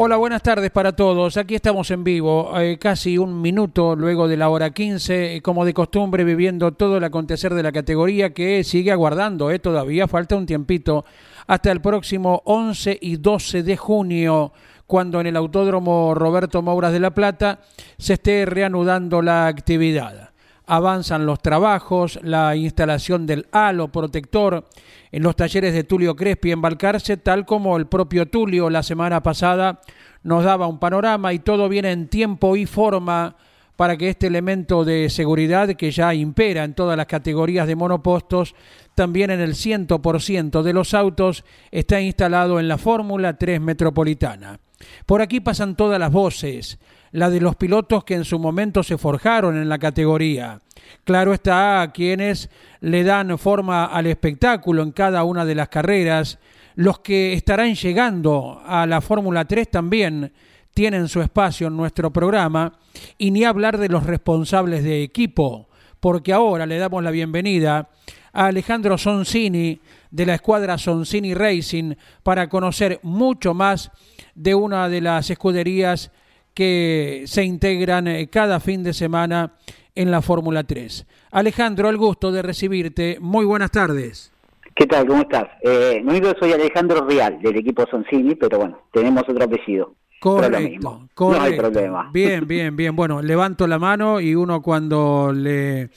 Hola, buenas tardes para todos. Aquí estamos en vivo, eh, casi un minuto luego de la hora 15, eh, como de costumbre, viviendo todo el acontecer de la categoría que sigue aguardando, eh, todavía falta un tiempito, hasta el próximo 11 y 12 de junio, cuando en el Autódromo Roberto Mouras de La Plata se esté reanudando la actividad. Avanzan los trabajos, la instalación del halo protector en los talleres de Tulio Crespi en Balcarce, tal como el propio Tulio la semana pasada nos daba un panorama y todo viene en tiempo y forma para que este elemento de seguridad que ya impera en todas las categorías de monopostos, también en el 100% de los autos, está instalado en la Fórmula 3 Metropolitana. Por aquí pasan todas las voces, la de los pilotos que en su momento se forjaron en la categoría. Claro está a quienes le dan forma al espectáculo en cada una de las carreras. Los que estarán llegando a la Fórmula 3 también tienen su espacio en nuestro programa. Y ni hablar de los responsables de equipo, porque ahora le damos la bienvenida a Alejandro Sonsini de la escuadra Sonsini Racing para conocer mucho más de una de las escuderías que se integran eh, cada fin de semana en la Fórmula 3. Alejandro, el gusto de recibirte. Muy buenas tardes. ¿Qué tal? ¿Cómo estás? Eh, no soy Alejandro Real, del equipo Soncini, pero bueno, tenemos otro apellido. Correcto, correcto. No hay problema. Bien, bien, bien. Bueno, levanto la mano y uno cuando le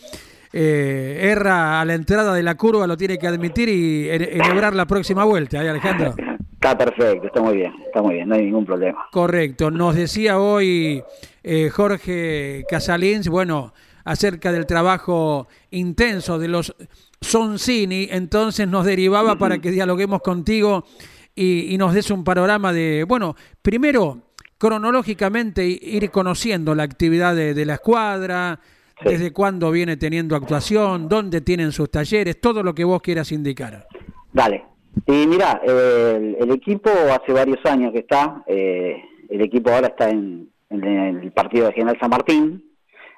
eh, erra a la entrada de la curva lo tiene que admitir y enhebrar la próxima vuelta, ¿eh, Alejandro? Está perfecto, está muy bien, está muy bien, no hay ningún problema. Correcto, nos decía hoy eh, Jorge Casalins, bueno, acerca del trabajo intenso de los Soncini, entonces nos derivaba para que dialoguemos contigo y, nos des un panorama de, bueno, primero, cronológicamente ir conociendo la actividad de, la escuadra, desde cuándo viene teniendo actuación, dónde tienen sus talleres, todo lo que vos quieras indicar. Dale, y mira, el, equipo hace varios años que está, eh, el equipo ahora está en, el partido de General San Martín,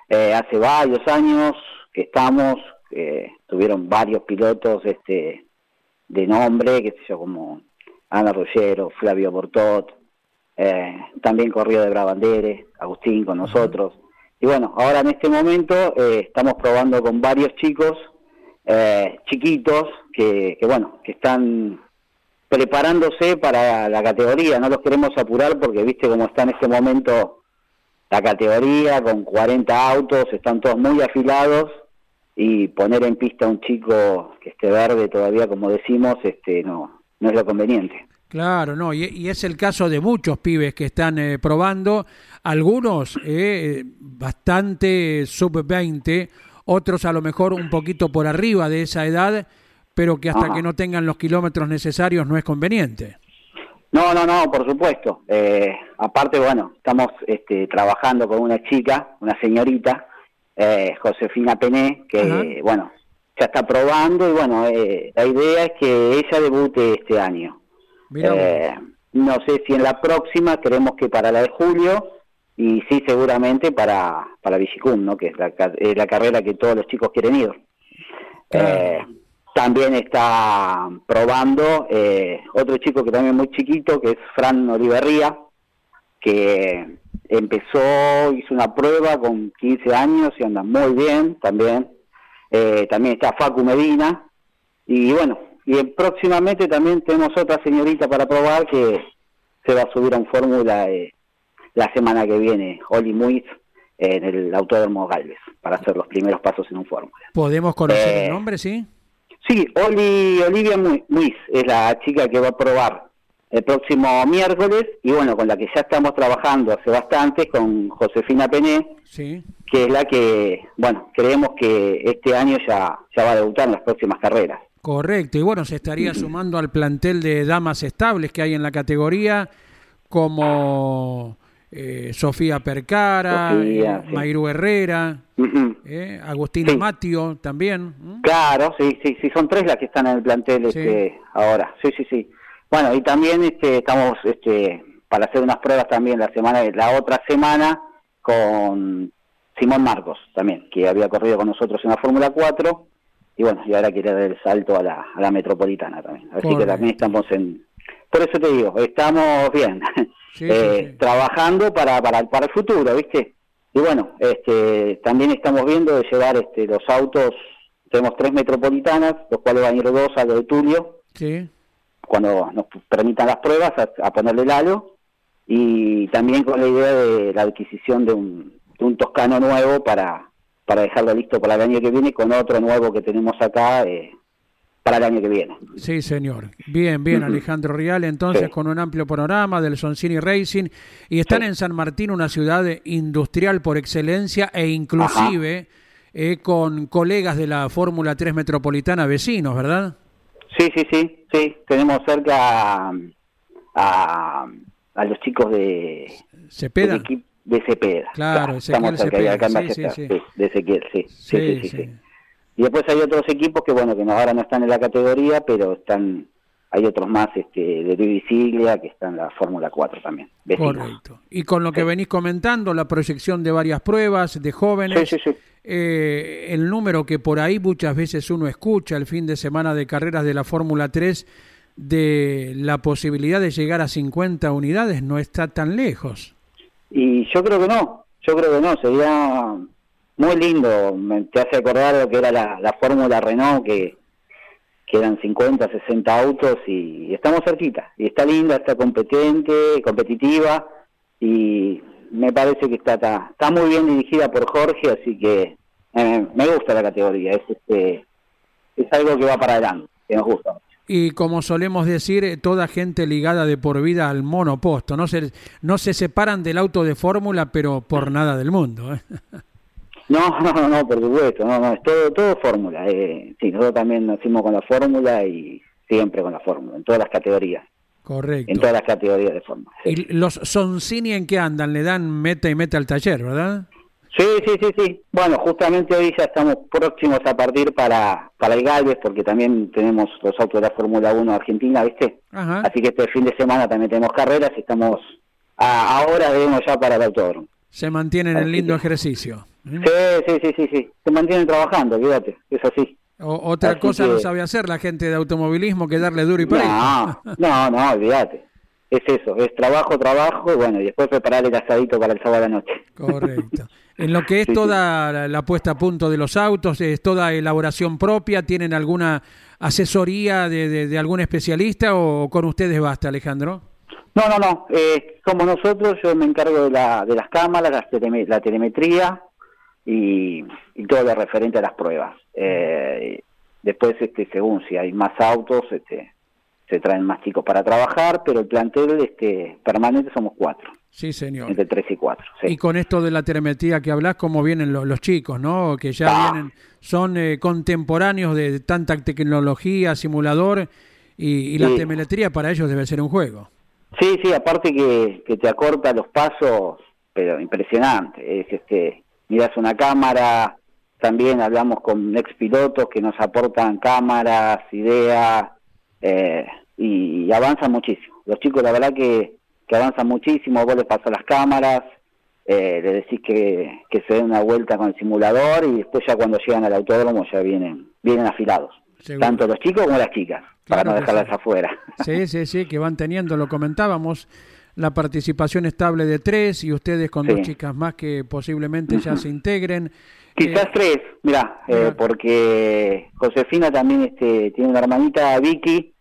eh, hace varios años que estamos, tuvieron varios pilotos este de nombre, que sé yo, como Ana Ruggiero, Flavio Bortot, eh, también corrió de Brabandere, Agustín con nosotros. Y bueno, ahora en este momento estamos probando con varios chicos eh, chiquitos que, bueno, que están preparándose para la categoría. No los queremos apurar porque viste cómo está en este momento la categoría con 40 autos, están todos muy afilados y poner en pista a un chico que esté verde todavía, como decimos, este no, no es lo conveniente. Claro, no, y, es el caso de muchos pibes que están eh, probando, algunos eh, bastante sub-20, otros a lo mejor un poquito por arriba de esa edad, pero que hasta que no tengan los kilómetros necesarios no es conveniente. No, no, no, por supuesto. Eh, aparte, bueno, estamos este, trabajando con una chica, una señorita, eh, Josefina Pené, que, bueno, ya está probando y, bueno, eh, la idea es que ella debute este año. no sé si en la próxima, queremos que para la de julio, y sí seguramente para, para Vigicum, ¿no? que es la, la carrera que todos los chicos quieren ir. Eh, también está probando eh, otro chico que también es muy chiquito, que es Fran Oliverría, que empezó, hizo una prueba con 15 años y anda muy bien también. Eh, también está Facu Medina. Y bueno, y próximamente también tenemos otra señorita para probar que se va a subir a un fórmula la semana que viene, Holly Muiz, en el Autódromo Galvez, para hacer los primeros pasos en un fórmula. ¿Podemos conocer el eh, nombre, sí? Sí, Oli, Olivia Muiz es la chica que va a probar el próximo miércoles y bueno, con la que ya estamos trabajando hace bastante, con Josefina Pené, sí. que es la que, bueno, creemos que este año ya, ya va a debutar en las próximas carreras. Correcto, y bueno, se estaría sumando al plantel de damas estables que hay en la categoría, como eh, Sofía Percara, eh, Mayru Herrera, eh, Agustina Matio también. Claro, sí, sí, sí, son tres las que están en el plantel este, ahora, sí, sí, sí. Bueno, y también este, estamos este, para hacer unas pruebas también la semana, la otra semana con Simón Marcos también, que había corrido con nosotros en la Fórmula 4 y bueno, y ahora quiere dar el salto a la, a la metropolitana también. Así que también estamos en... Por eso te digo, estamos bien, eh, trabajando para, para, para el futuro, ¿viste? Y bueno, este, también estamos viendo de llevar este, los autos, tenemos tres metropolitanas, los cuales van a ir dos a lo de Tulio. Sí cuando nos permitan las pruebas a, ponerle el halo y también con la idea de la adquisición de un, toscano nuevo para, para dejarlo listo para el año que viene con otro nuevo que tenemos acá eh, para el año que viene. Sí, señor. Bien, bien, Alejandro Rial, entonces con un amplio panorama del Soncini Racing y están en San Martín, una ciudad industrial por excelencia e inclusive eh, con colegas de la Fórmula 3 Metropolitana vecinos, ¿verdad? Sí, sí, sí, sí. Tenemos cerca a, a, los chicos de Cepeda. De Cepeda. Claro, Estamos cerca sí, sí, sí. de Ezequiel, sí. Sí, sí, sí, Y después hay otros equipos que, bueno, que ahora no están en la categoría, pero están hay otros más este, de Divisiglia que están en la Fórmula 4 también. Correcto. Y con lo que venís comentando, la proyección de varias pruebas de jóvenes, sí, sí, sí. Eh, el número que por ahí muchas veces uno escucha el fin de semana de carreras de la Fórmula 3 de la posibilidad de llegar a 50 unidades no está tan lejos. Y yo creo que no, yo creo que no, sería muy lindo, me, te hace acordar lo que era la, Fórmula Renault, que, que eran 50, 60 autos y, estamos cerquita, y está linda, está competente, competitiva y me parece que está, está, muy bien dirigida por Jorge, así que eh, me gusta la categoría, es este es algo que va para adelante, que nos gusta. Y como solemos decir, eh, toda gente ligada de por vida al monoposto, no se, no se separan del auto de fórmula, pero por nada del mundo. ¿eh? No, no, no, por supuesto, no, no, es todo, todo fórmula. Eh, sí, nosotros también nacimos con la fórmula y siempre con la fórmula, en todas las categorías. Correcto. En todas las categorías de forma. ¿Y los Soncini en qué andan? ¿Le dan meta y meta al taller, verdad? Sí, sí, sí, sí. Bueno, justamente hoy ya estamos próximos a partir para, para el Galvez, porque también tenemos los autos de la Fórmula 1 Argentina, ¿viste? Así que este fin de semana también tenemos carreras y estamos ahora debemos ya para el autódromo. Se mantienen en lindo ejercicio. Sí, sí, sí, sí, sí. Se mantienen trabajando, fíjate, es así otra cosa no sabe hacer la gente de automovilismo que darle duro y parejo. No, no, no, olvídate. Es eso, es trabajo, trabajo, y bueno, y después preparar el asadito para el sábado a la noche. Correcto. En lo que es toda la, puesta a punto de los autos, es toda elaboración propia, ¿tienen alguna asesoría de, de, algún especialista o con ustedes basta, Alejandro? No, no, no. Eh, como nosotros, yo me encargo de, la, de las cámaras, la telemetría, y, todo lo referente a las pruebas. Eh, después, este, según si hay más autos, este, se traen más chicos para trabajar, pero el plantel este, permanente somos cuatro. Sí, señor. Entre tres y cuatro. Y con esto de la telemetría que hablas, ¿cómo vienen los, chicos, no? Que ya ah. vienen, son eh, contemporáneos de tanta tecnología, simulador, y, la telemetría para ellos debe ser un juego. Sí, sí, aparte que, que te acorta los pasos, pero impresionante. Es este miras una cámara, también hablamos con ex pilotos que nos aportan cámaras, ideas, eh, y, avanzan muchísimo. Los chicos, la verdad que, que avanzan muchísimo, vos les pasas las cámaras, eh, les decís que, que se den una vuelta con el simulador y después ya cuando llegan al autódromo ya vienen, vienen afilados. Tanto los chicos como las chicas, para no dejarlas afuera. Sí, sí, sí, que van teniendo, lo comentábamos, la participación estable de tres y ustedes con dos chicas más que posiblemente ya se integren. Quizás eh, tres, mira, eh, porque Josefina también este, tiene una hermanita, Vicky,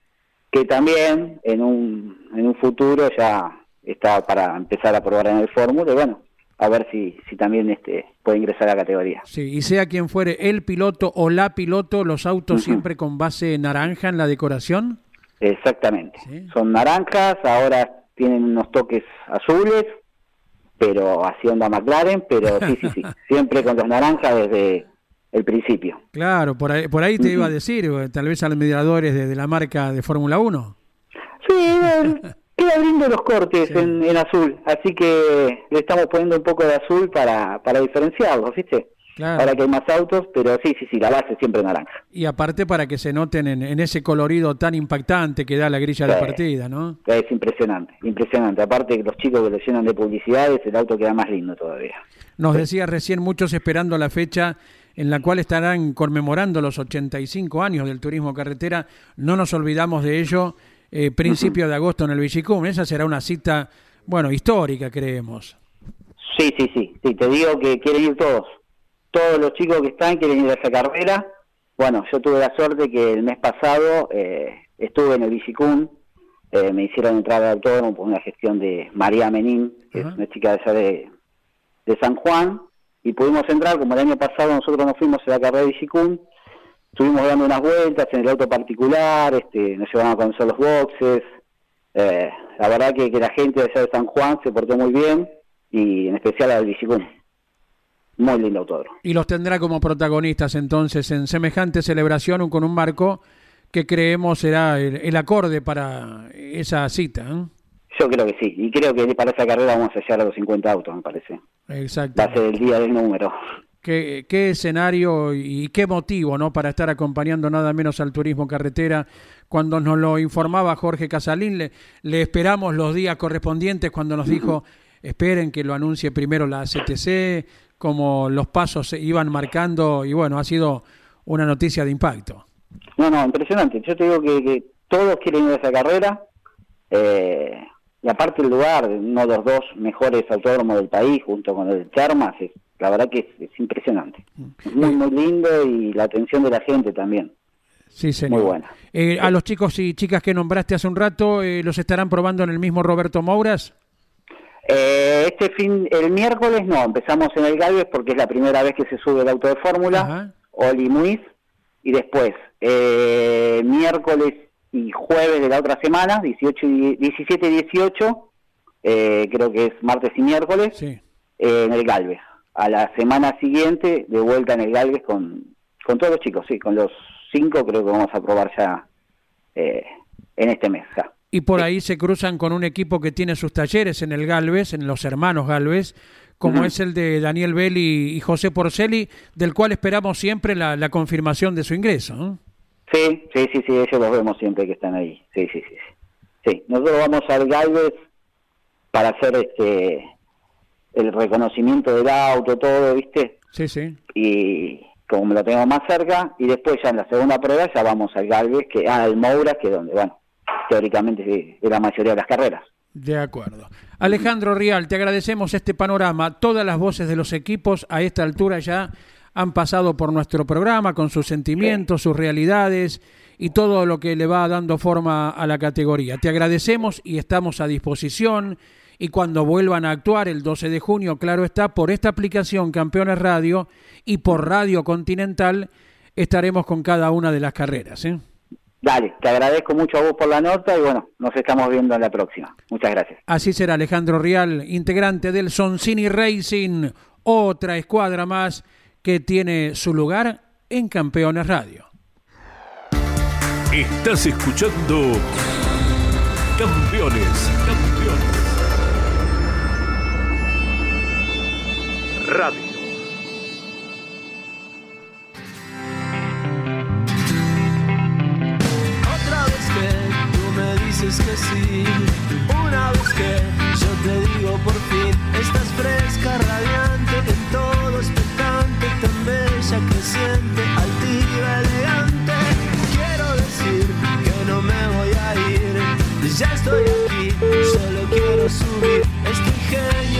que también en un, en un futuro ya está para empezar a probar en el Fórmula. Y bueno, a ver si, si también este, puede ingresar a la categoría. Sí, y sea quien fuere el piloto o la piloto, los autos siempre con base naranja en la decoración. Exactamente. Son naranjas, ahora tienen unos toques azules, pero así onda McLaren, pero sí, sí, sí, siempre con los naranjas desde el principio. Claro, por ahí, por ahí te iba a decir, tal vez a los mediadores de, la marca de Fórmula 1. Sí, queda lindo los cortes en, en, azul, así que le estamos poniendo un poco de azul para, para diferenciarlos, ¿viste? Ahora que hay más autos, pero sí, sí, sí, la base siempre naranja. Y aparte para que se noten en, ese colorido tan impactante que da la grilla de partida, ¿no? Es impresionante, impresionante. Aparte que los chicos que lo llenan de publicidades, el auto queda más lindo todavía. Nos decía recién muchos esperando la fecha en la cual estarán conmemorando los 85 años del turismo carretera. No nos olvidamos de ello. Eh, principio de agosto en el Villicum. Esa será una cita, bueno, histórica, creemos. Sí, sí, sí. Sí, te digo que quieren ir todos todos los chicos que están quieren ir a esa carrera. Bueno, yo tuve la suerte que el mes pasado eh, estuve en el Bicicún, eh, me hicieron entrar al autódromo por una gestión de María Menín, que es una chica de allá de, San Juan, y pudimos entrar, como el año pasado nosotros nos fuimos a la carrera de Bicicún, estuvimos dando unas vueltas en el auto particular, este, nos llevaron a conocer los boxes, eh, la verdad que, que, la gente de allá de San Juan se portó muy bien, y en especial al Bicicún. Muy lindo autódromo. Y los tendrá como protagonistas entonces en semejante celebración con un marco que creemos será el, acorde para esa cita. ¿eh? Yo creo que sí, y creo que para esa carrera vamos a llegar a los 50 autos, me parece. Exacto. Va a ser el día del número. Qué, qué, escenario y qué motivo, ¿no? Para estar acompañando nada menos al turismo carretera. Cuando nos lo informaba Jorge Casalín, le, le esperamos los días correspondientes cuando nos dijo, esperen que lo anuncie primero la CTC, como los pasos se iban marcando y bueno, ha sido una noticia de impacto. No, no, impresionante. Yo te digo que, todos quieren ir a esa carrera eh, y aparte el lugar, uno de los dos mejores autódromos del país junto con el Charmas, es, la verdad que es, impresionante. Es muy, muy lindo y la atención de la gente también. Sí, señor. Muy buena. Eh, a los chicos y chicas que nombraste hace un rato, eh, ¿los estarán probando en el mismo Roberto Mouras? Eh, este fin, el miércoles no, empezamos en el Galvez porque es la primera vez que se sube el auto de fórmula, Oli Muiz, y después eh, miércoles y jueves de la otra semana, 18 y, 17 y 18, eh, creo que es martes y miércoles, eh, en el Galvez. A la semana siguiente, de vuelta en el Galvez con, con todos los chicos, sí, con los cinco creo que vamos a probar ya eh, en este mes. Ya y por ahí se cruzan con un equipo que tiene sus talleres en el Galvez, en los hermanos Galvez, como es el de Daniel Belli y José Porceli, del cual esperamos siempre la, confirmación de su ingreso. Sí, sí, sí, sí, ellos los vemos siempre que están ahí. Sí, sí, sí. Sí, nosotros vamos al Galvez para hacer este el reconocimiento del auto, todo, ¿viste? Sí, sí. Y como me lo tengo más cerca, y después ya en la segunda prueba ya vamos al Galvez, que al Moura, que es donde, bueno, teóricamente de la mayoría de las carreras. De acuerdo. Alejandro Rial, te agradecemos este panorama. Todas las voces de los equipos a esta altura ya han pasado por nuestro programa con sus sentimientos, sus realidades y todo lo que le va dando forma a la categoría. Te agradecemos y estamos a disposición. Y cuando vuelvan a actuar el 12 de junio, claro está, por esta aplicación Campeones Radio y por Radio Continental, estaremos con cada una de las carreras. ¿eh? Dale, te agradezco mucho a vos por la nota y bueno, nos estamos viendo en la próxima. Muchas gracias. Así será Alejandro Rial, integrante del Soncini Racing, otra escuadra más que tiene su lugar en Campeones Radio. Estás escuchando Campeones, Campeones. Radio. que sí. Una vez que yo te digo por fin, estás fresca, radiante, en todo expectante, tan bella, creciente, altiva, elegante. Quiero decir que no me voy a ir, ya estoy aquí, solo quiero subir este ingenio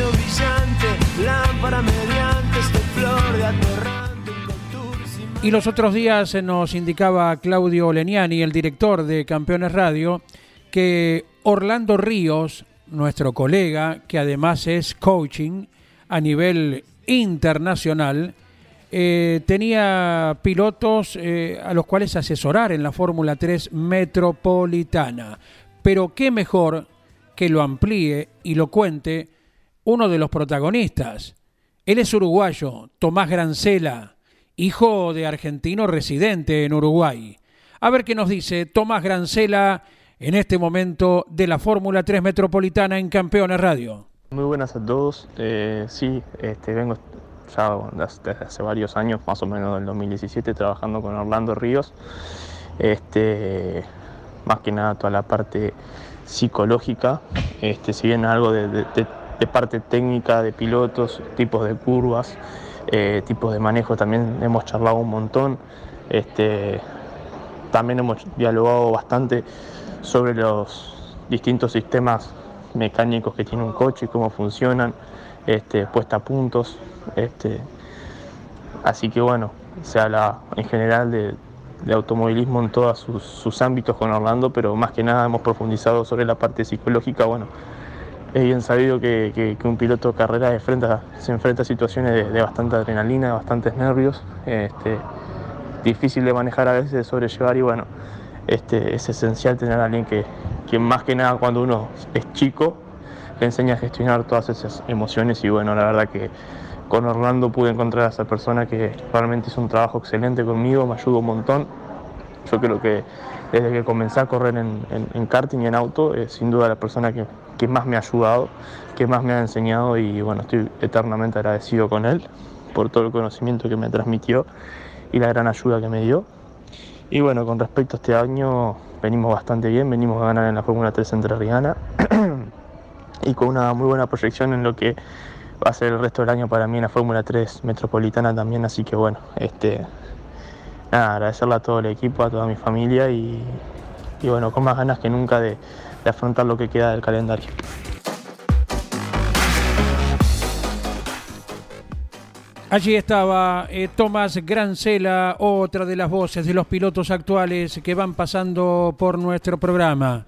brillante, lámpara mediante, esta flor de. Y los otros días nos indicaba Claudio Leniani, el director de Campeones Radio, que Orlando Ríos, nuestro colega, que además es coaching, a nivel internacional, eh, tenía pilotos eh, a los cuales asesorar en la Fórmula 3 metropolitana. Pero qué mejor que lo amplíe y lo cuente uno de los protagonistas. Él es uruguayo, Tomás Grancela, hijo de argentino residente en Uruguay. A ver qué nos dice Tomás Grancela en este momento de la Fórmula 3 Metropolitana en Campeones Radio. Muy buenas a todos. Eh, sí, este, vengo ya desde hace varios años, más o menos del 2017, trabajando con Orlando Ríos. Este, más que nada toda la parte psicológica, este, si bien algo de, parte técnica, de pilotos, tipos de curvas, eh, tipos de manejo, también hemos charlado un montón. Este, también hemos dialogado bastante sobre los distintos sistemas mecánicos que tiene un coche cómo funcionan, este, puesta a puntos. Este, así que bueno, se habla en general de, automovilismo en todos sus, ámbitos con Orlando, pero más que nada hemos profundizado sobre la parte psicológica. Bueno, es bien sabido que, un piloto de carrera se enfrenta a situaciones de, bastante adrenalina, de bastantes nervios, este, difícil de manejar a veces, de sobrellevar y bueno, este, es esencial tener a alguien que, que más que nada cuando uno es chico le enseña a gestionar todas esas emociones y bueno, la verdad que con Orlando pude encontrar a esa persona que realmente hizo un trabajo excelente conmigo, me ayudó un montón. Yo creo que desde que comencé a correr en, karting y en auto, es sin duda la persona que, que, más me ha ayudado, que más me ha enseñado y bueno, estoy eternamente agradecido con él por todo el conocimiento que me transmitió y la gran ayuda que me dio. Y bueno, con respecto a este año, venimos bastante bien, venimos a ganar en la Fórmula 3 Riana y con una muy buena proyección en lo que va a ser el resto del año para mí en la Fórmula 3 Metropolitana también, así que bueno, este, nada, agradecerle a todo el equipo, a toda mi familia y, bueno, con más ganas que nunca de afrontar lo que queda del calendario. Allí estaba eh, Tomás Grancela, otra de las voces de los pilotos actuales que van pasando por nuestro programa.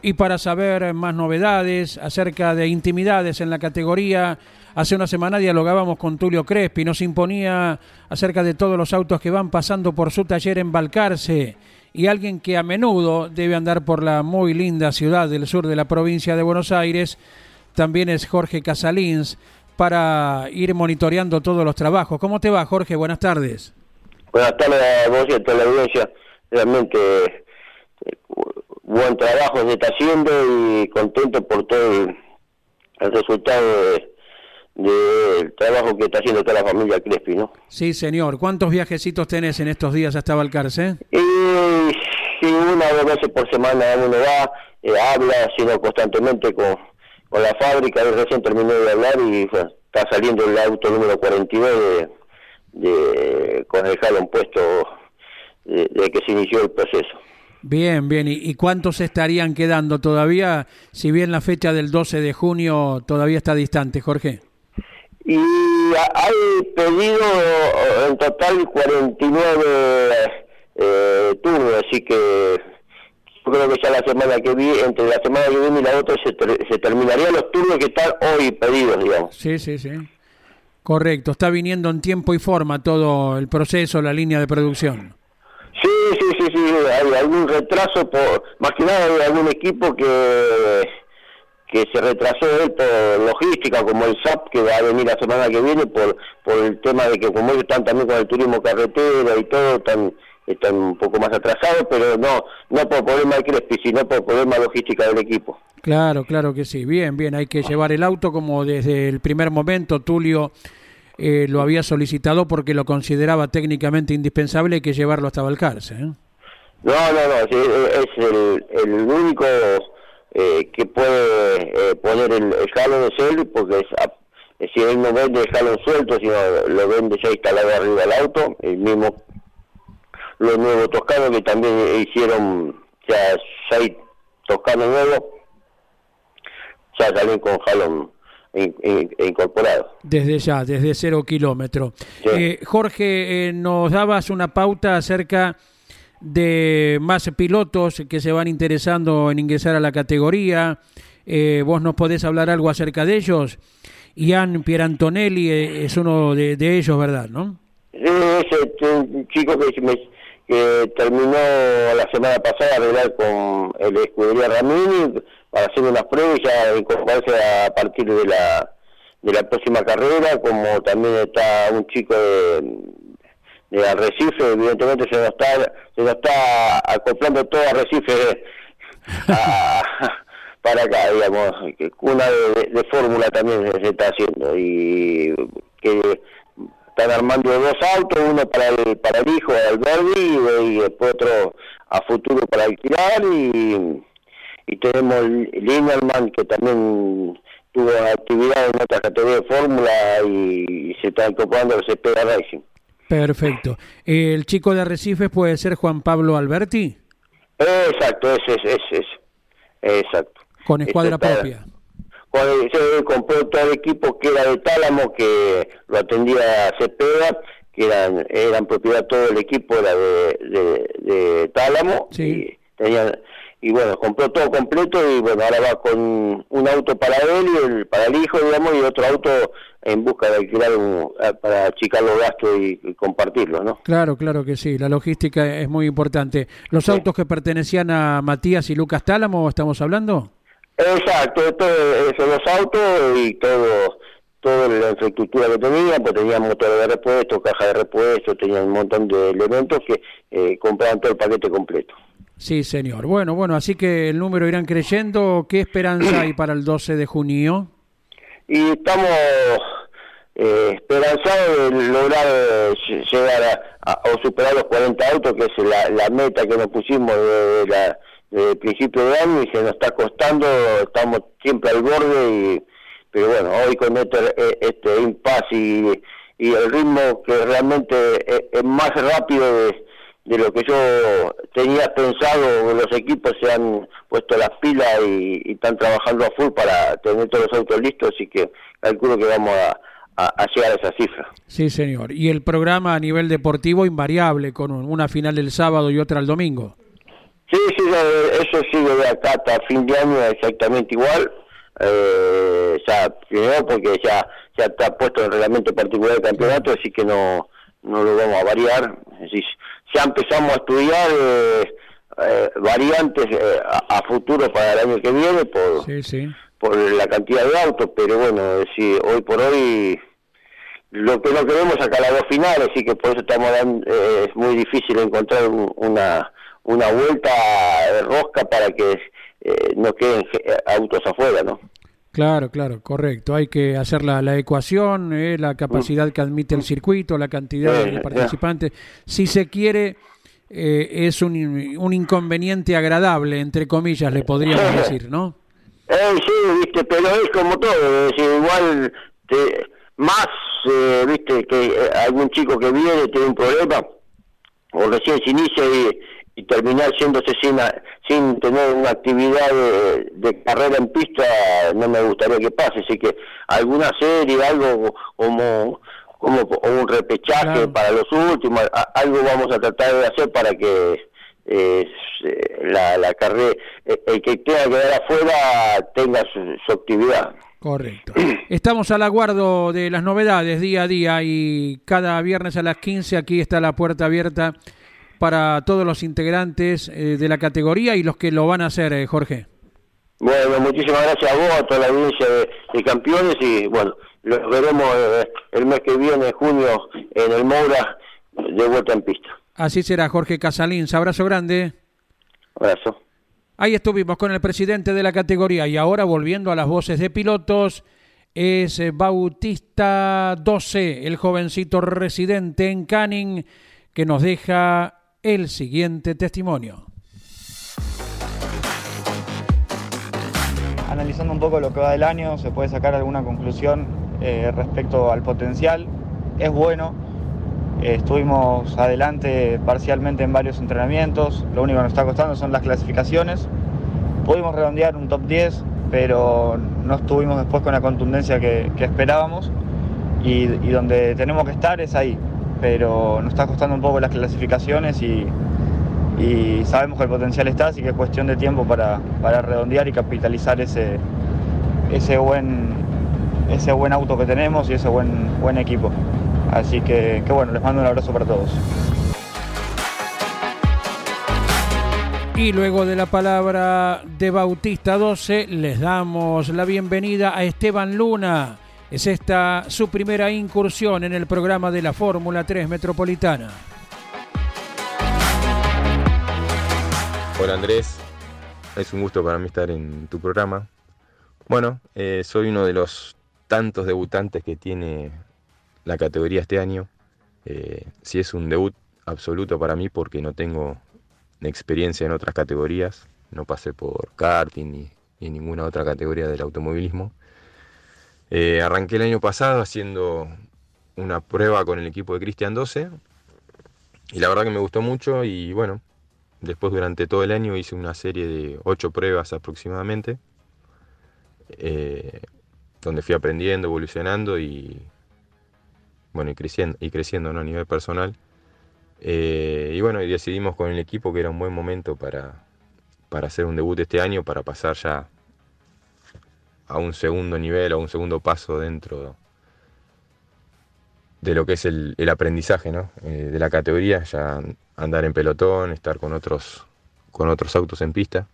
Y para saber más novedades acerca de intimidades en la categoría, hace una semana dialogábamos con Tulio Crespi, nos imponía acerca de todos los autos que van pasando por su taller en Balcarce y alguien que a menudo debe andar por la muy linda ciudad del sur de la provincia de Buenos Aires, también es Jorge Casalins para ir monitoreando todos los trabajos. ¿Cómo te va, Jorge? Buenas tardes. Buenas tardes a vos y a toda la audiencia. Realmente eh, buen trabajo se está haciendo y contento por todo el, resultado del trabajo que está haciendo toda la familia Crespi, ¿no? Sí, señor. ¿Cuántos viajecitos tenés en estos días hasta Valcarce? Y, sí, una o dos veces por semana uno va, eh, habla, sino constantemente con con la fábrica, recién terminé de hablar y está saliendo el auto número 49 de, con el jalón puesto de, que se inició el proceso. Bien, bien. ¿Y, cuántos estarían quedando todavía, si bien la fecha del 12 de junio todavía está distante, Jorge? Y hay pedido en total 49 eh, turnos, así que creo que ya la semana que vi, entre la semana que viene y la otra se, se terminarían los turnos que están hoy pedidos, digamos. Sí, sí, sí. Correcto, está viniendo en tiempo y forma todo el proceso, la línea de producción. Sí, sí, sí, sí, hay algún retraso, por, más que nada hay algún equipo que que se retrasó él por logística, como el SAP, que va a venir la semana que viene, por, por el tema de que como ellos están también con el turismo carretera y todo, están están un poco más atrasados, pero no no por problema de Crespi, sino por problema logística del equipo. Claro, claro que sí. Bien, bien, hay que llevar el auto como desde el primer momento Tulio eh, lo había solicitado porque lo consideraba técnicamente indispensable hay que llevarlo hasta Balcarce. ¿eh? No, no, no, es el, el único eh, que puede poner el, jalón de él, porque es, si él no vende el jalón suelto, sino lo vende ya instalado arriba del auto, el mismo los nuevos toscanos que también hicieron ya seis toscanos nuevos, ya salen con jalón incorporado. Desde ya, desde cero kilómetro. Eh, Jorge, eh, nos dabas una pauta acerca de más pilotos que se van interesando en ingresar a la categoría. Eh, ¿Vos nos podés hablar algo acerca de ellos? Ian Pierantonelli eh, es uno de, ellos, ¿verdad? ¿no? Sí, es este, un chico que, terminó la semana pasada arreglar con el escudería Ramini para hacer unas pruebas y ya incorporarse a partir de la de la próxima carrera, como también está un chico de, de Arrecife, evidentemente se nos está, se nos está acoplando todo Arrecife para acá, digamos, una de, fórmula también se está haciendo y que están armando dos autos, uno para el, para el hijo, Alberti, y, y después otro a futuro para alquilar y, y tenemos Linerman que también tuvo actividad en otra categoría de fórmula y, se está incorporando al CP Racing. Perfecto. ¿El chico de Arrecifes puede ser Juan Pablo Alberti? Exacto, ese es, ese es, exacto. Con escuadra propia. se compró todo el equipo que era de Tálamo, que lo atendía Cepeda, que eran, eran propiedad todo el equipo era de, de, Tálamo. Sí. Y tenían, y bueno, compró todo completo y bueno, ahora va con un auto para él y el, para el hijo, digamos, y otro auto en busca de alquilar eh, para achicar los gastos y, compartirlos, ¿no? Claro, claro que sí, la logística es muy importante. ¿Los autos que pertenecían a Matías y Lucas Tálamo estamos hablando? Exacto, todos esos dos autos y todo toda la infraestructura que tenían, pues tenían motor de repuesto, caja de repuesto, tenían un montón de elementos que eh, compraban todo el paquete completo. Sí, señor. Bueno, bueno, así que el número irán creyendo. ¿Qué esperanza hay para el 12 de junio? Y estamos eh, esperanzados de lograr eh, llegar a, o superar los 40 autos, que es la, meta que nos pusimos desde, el principio de año y se nos está costando, estamos siempre al borde, y, pero bueno, hoy con este, eh, este impasse y, y el ritmo que realmente es más rápido de de lo que yo tenía pensado, los equipos se han puesto las pilas y, están trabajando a full para tener todos los autos listos, así que calculo que vamos a, llegar a esa cifra. Sí, señor. ¿Y el programa a nivel deportivo invariable, con una final el sábado y otra el domingo? Sí, sí, eso sigue de acá hasta fin de año exactamente igual. Eh, ya, primero porque ya, ya está puesto el reglamento particular del campeonato, así que no, no lo vamos a variar. Es ya empezamos a estudiar eh, eh, variantes eh, a, futuro para el año que viene por, por la cantidad de autos, pero bueno, decir, hoy por hoy lo que no queremos es sacar las dos finales, así que por eso estamos dando, es muy difícil encontrar una, una vuelta de rosca para que no queden autos afuera, ¿no? Claro, claro, correcto. Hay que hacer la, la ecuación, eh, la capacidad que admite el circuito, la cantidad de participantes. Si se quiere, eh, es un, un, inconveniente agradable, entre comillas, le podríamos decir, ¿no? Eh, sí, viste, pero es como todo, es igual, más, eh, viste, que algún chico que viene tiene un problema, o recién se inicia y y terminar siéndose sin, sin tener una actividad de, carrera en pista, no me gustaría que pase. Así que alguna serie, algo como como un repechaje para los últimos, algo vamos a tratar de hacer para que eh, la, la carrera, eh, el que que quedar afuera tenga su, actividad. Correcto. Estamos al aguardo de las novedades día a día y cada viernes a las 15 aquí está la puerta abierta para todos los integrantes eh, de la categoría y los que lo van a hacer, eh, Jorge. Bueno, muchísimas gracias a vos, a toda la audiencia de, campeones y bueno, los veremos eh, el mes que viene, junio, en el Moura, de vuelta en pista. Así será, Jorge Casalins. Abrazo grande. Abrazo. Ahí estuvimos con el presidente de la categoría y ahora volviendo a las voces de pilotos es Bautista 12, el jovencito residente en Canning que nos deja el siguiente testimonio. Analizando un poco lo que va del año, se puede sacar alguna conclusión eh, respecto al potencial. Es bueno, eh, estuvimos adelante parcialmente en varios entrenamientos, lo único que nos está costando son las clasificaciones. Pudimos redondear un top 10, pero no estuvimos después con la contundencia que, esperábamos y donde tenemos que estar es ahí, pero nos está costando un poco las clasificaciones y, sabemos que el potencial está, así que es cuestión de tiempo para, redondear y capitalizar ese, ese buen ese buen auto que tenemos y ese buen, buen equipo. Así que, que bueno, les mando un abrazo para todos. Y luego de la palabra de Bautista 12, les damos la bienvenida a Esteban Luna. Es esta su primera incursión en el programa de la Fórmula 3 Metropolitana. Hola Andrés, es un gusto para mí estar en tu programa. Bueno, eh, soy uno de los tantos debutantes que tiene la categoría este año. Eh, sí es un debut absoluto para mí porque no tengo experiencia en otras categorías, no pasé por karting ni, ninguna otra categoría del automovilismo. Eh, arranqué el año pasado haciendo una prueba con el equipo de Cristian 12 y la verdad que me gustó mucho y bueno, después durante todo el año hice una serie de ocho pruebas aproximadamente, eh, donde fui aprendiendo, evolucionando y bueno, y creciendo, y creciendo a nivel personal. Eh, y bueno, decidimos con el equipo que era un buen momento para, para hacer un debut este año, para pasar ya a un segundo nivel, a un segundo paso dentro de lo que es el, aprendizaje eh, de la categoría, ya andar en pelotón, estar con otros, con otros autos en pista.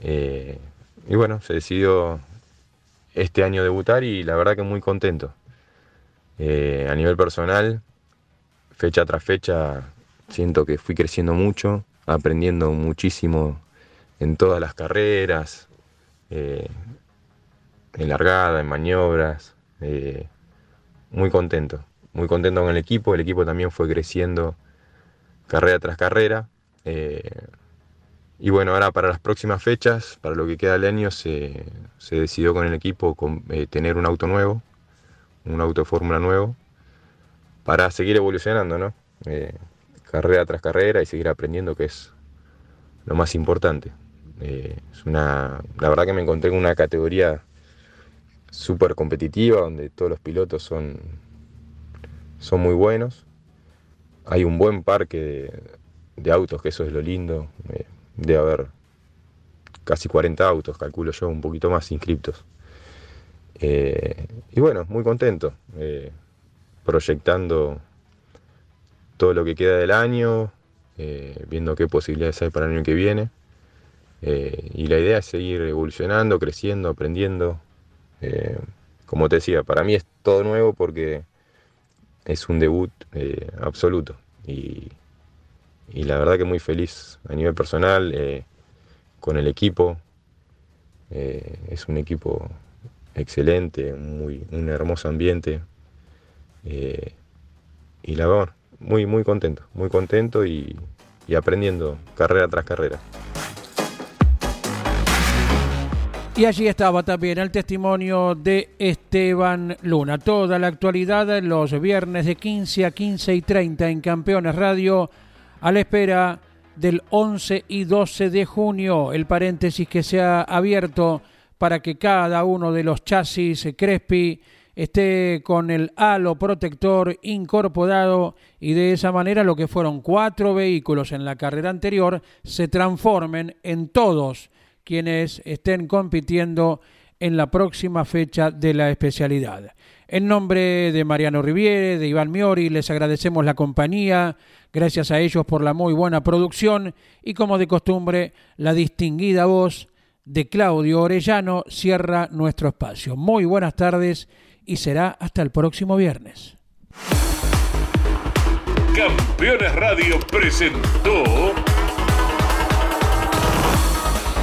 Eh, y bueno, se decidió este año debutar y la verdad que muy contento. a nivel personal, fecha tras fecha siento que fui creciendo mucho, aprendiendo muchísimo en todas las carreras, eh, en largada, en maniobras, eh, muy contento, muy contento con el equipo, el equipo también fue creciendo carrera tras carrera. Eh, y bueno, ahora para las próximas fechas, para lo que queda del año, se, decidió con el equipo tener un auto nuevo, un auto fórmula nuevo, para seguir evolucionando, ¿no? Eh, carrera tras carrera y seguir aprendiendo, que es lo más importante. Eh, es una, la verdad que me encontré en una categoría súper competitiva, donde todos los pilotos son, son muy buenos. Hay un buen parque de, autos, que eso es lo lindo. Eh, de haber casi 40 autos, calculo yo, un poquito más inscriptos. y bueno, muy contento proyectando todo lo que queda del año, eh, viendo qué posibilidades hay para el año que viene. Eh, y la idea es seguir evolucionando, creciendo, aprendiendo. Eh, como te decía, para mí es todo nuevo porque es un debut absoluto. Y, la verdad que muy feliz a nivel personal con el equipo. es un equipo excelente, muy, un hermoso ambiente. Eh, y la verdad, muy, muy contento, muy contento y aprendiendo carrera tras carrera. Y allí estaba también el testimonio de Esteban Luna. Toda la actualidad los viernes de 15 a 15 y 30 en Campeones Radio a la espera del 11 y 12 de junio. El paréntesis que se ha abierto para que cada uno de los chasis Crespi esté con el halo protector incorporado y de esa manera lo que fueron cuatro vehículos en la carrera anterior se transformen en todos quienes estén compitiendo en la próxima fecha de la especialidad. En nombre de Mariano Riviere, de Iván Miori, les agradecemos la compañía, gracias a ellos por la muy buena producción y como de costumbre, la distinguida voz de Claudio Orellano cierra nuestro espacio. Muy buenas tardes y será hasta el próximo viernes. Campeones Radio presentó